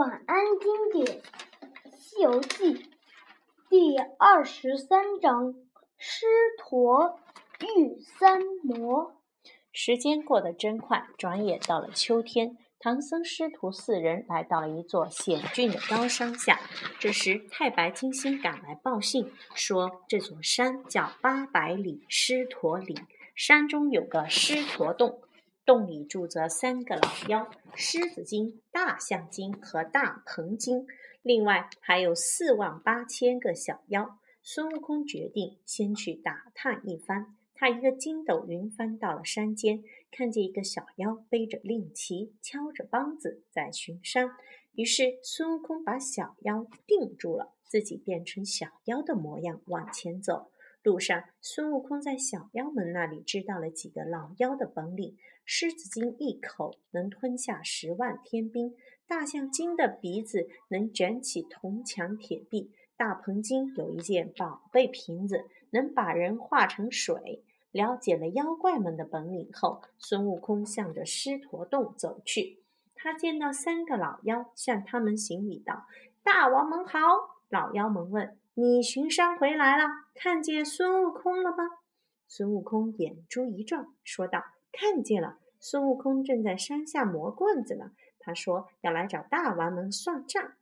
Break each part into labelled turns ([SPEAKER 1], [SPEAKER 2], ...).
[SPEAKER 1] 晚安经典《西游记》第二十三章：狮驼遇三魔。
[SPEAKER 2] 时间过得真快，转眼到了秋天。唐僧师徒四人来到了一座险峻的高山下。这时，太白金星赶来报信，说这座山叫八百里狮驼岭，山中有个狮驼洞。洞里住着三个老妖：狮子精、大象精和大鹏精，另外还有四万八千个小妖。孙悟空决定先去打探一番。他一个筋斗云翻到了山间，看见一个小妖背着令旗，敲着梆子在巡山。于是孙悟空把小妖定住了，自己变成小妖的模样往前走。路上，孙悟空在小妖们那里知道了几个老妖的本领：狮子精一口能吞下十万天兵，大象精的鼻子能卷起铜墙铁壁，大鹏精有一件宝贝瓶子，能把人化成水。了解了妖怪们的本领后，孙悟空向着狮驼洞走去。他见到三个老妖，向他们行礼道：“大王们好！”老妖们问。你巡山回来了，看见孙悟空了吗？孙悟空眼珠一转，说道：“看见了。”孙悟空正在山下磨棍子呢。他说：“要来找大王们算账。”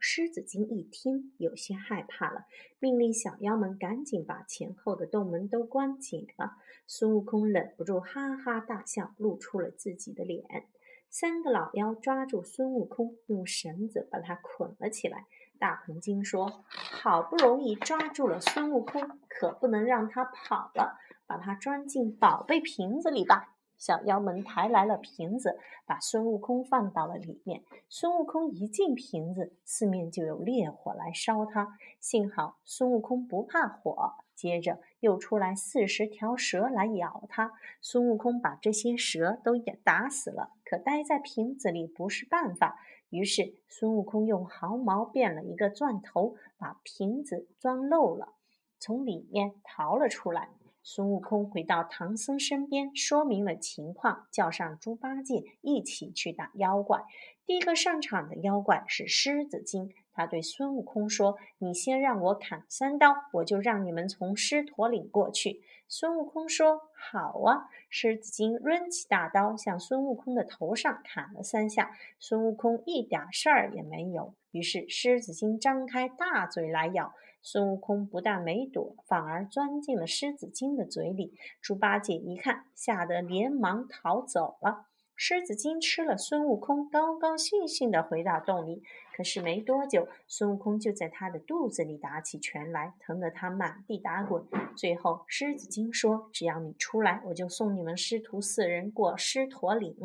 [SPEAKER 2] 狮子精一听，有些害怕了，命令小妖们赶紧把前后的洞门都关紧了。孙悟空忍不住哈哈大笑，露出了自己的脸。三个老妖抓住孙悟空，用绳子把他捆了起来。大鹏精说：“好不容易抓住了孙悟空，可不能让他跑了，把他装进宝贝瓶子里吧。”小妖们抬来了瓶子，把孙悟空放到了里面。孙悟空一进瓶子，四面就有烈火来烧他。幸好孙悟空不怕火，接着又出来四十条蛇来咬他。孙悟空把这些蛇都也打死了，可待在瓶子里不是办法。于是，孙悟空用毫毛变了一个钻头，把瓶子钻漏了，从里面逃了出来。孙悟空回到唐僧身边，说明了情况，叫上猪八戒一起去打妖怪。第一个上场的妖怪是狮子精，他对孙悟空说：“你先让我砍三刀，我就让你们从狮驼岭过去。”孙悟空说：“好啊！”狮子精抡起大刀，向孙悟空的头上砍了三下。孙悟空一点事儿也没有。于是狮子精张开大嘴来咬孙悟空，不但没躲，反而钻进了狮子精的嘴里。猪八戒一看，吓得连忙逃走了。狮子精吃了孙悟空，高高兴兴地回到洞里。可是没多久，孙悟空就在他的肚子里打起拳来，疼得他满地打滚。最后，狮子精说：“只要你出来，我就送你们师徒四人过狮驼岭。”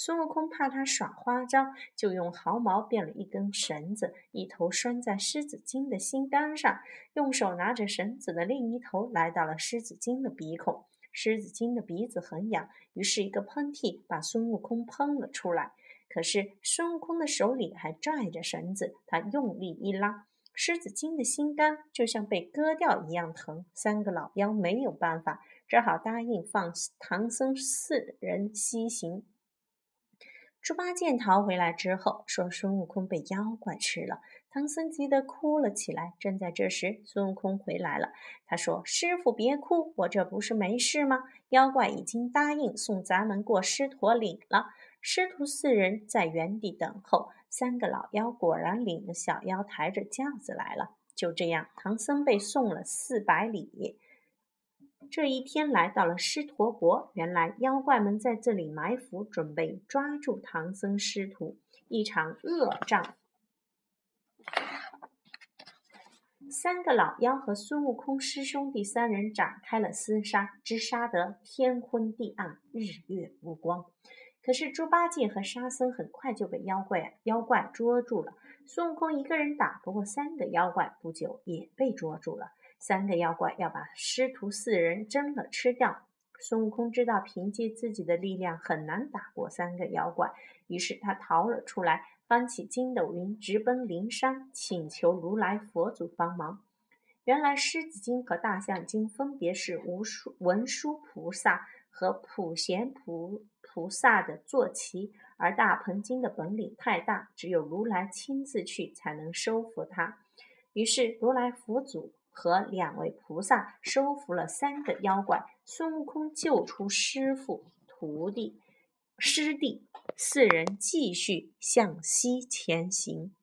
[SPEAKER 2] 孙悟空怕他耍花招，就用毫毛变了一根绳子，一头拴在狮子精的心肝上，用手拿着绳子的另一头，来到了狮子精的鼻孔。狮子精的鼻子很痒，于是一个喷嚏把孙悟空喷了出来。可是孙悟空的手里还拽着绳子，他用力一拉，狮子精的心肝就像被割掉一样疼。三个老妖没有办法，只好答应放唐僧四人西行。猪八戒逃回来之后，说孙悟空被妖怪吃了。唐僧急得哭了起来。正在这时，孙悟空回来了。他说：“师傅别哭，我这不是没事吗？妖怪已经答应送咱们过狮驼岭了。”师徒四人在原地等候。三个老妖果然领着小妖抬着轿子来了。就这样，唐僧被送了四百里。这一天来到了狮驼国，原来妖怪们在这里埋伏，准备抓住唐僧师徒。一场恶战。三个老妖和孙悟空师兄弟三人展开了厮杀，直杀得天昏地暗，日月无光。可是猪八戒和沙僧很快就被妖怪妖怪捉住了。孙悟空一个人打不过三个妖怪，不久也被捉住了。三个妖怪要把师徒四人蒸了吃掉。孙悟空知道凭借自己的力量很难打过三个妖怪，于是他逃了出来。翻起筋斗云，直奔灵山，请求如来佛祖帮忙。原来狮子精和大象精分别是无书文殊菩萨和普贤菩菩萨的坐骑，而大鹏精的本领太大，只有如来亲自去才能收服他。于是，如来佛祖和两位菩萨收服了三个妖怪，孙悟空救出师傅、徒弟、师弟，四人继续向西前行。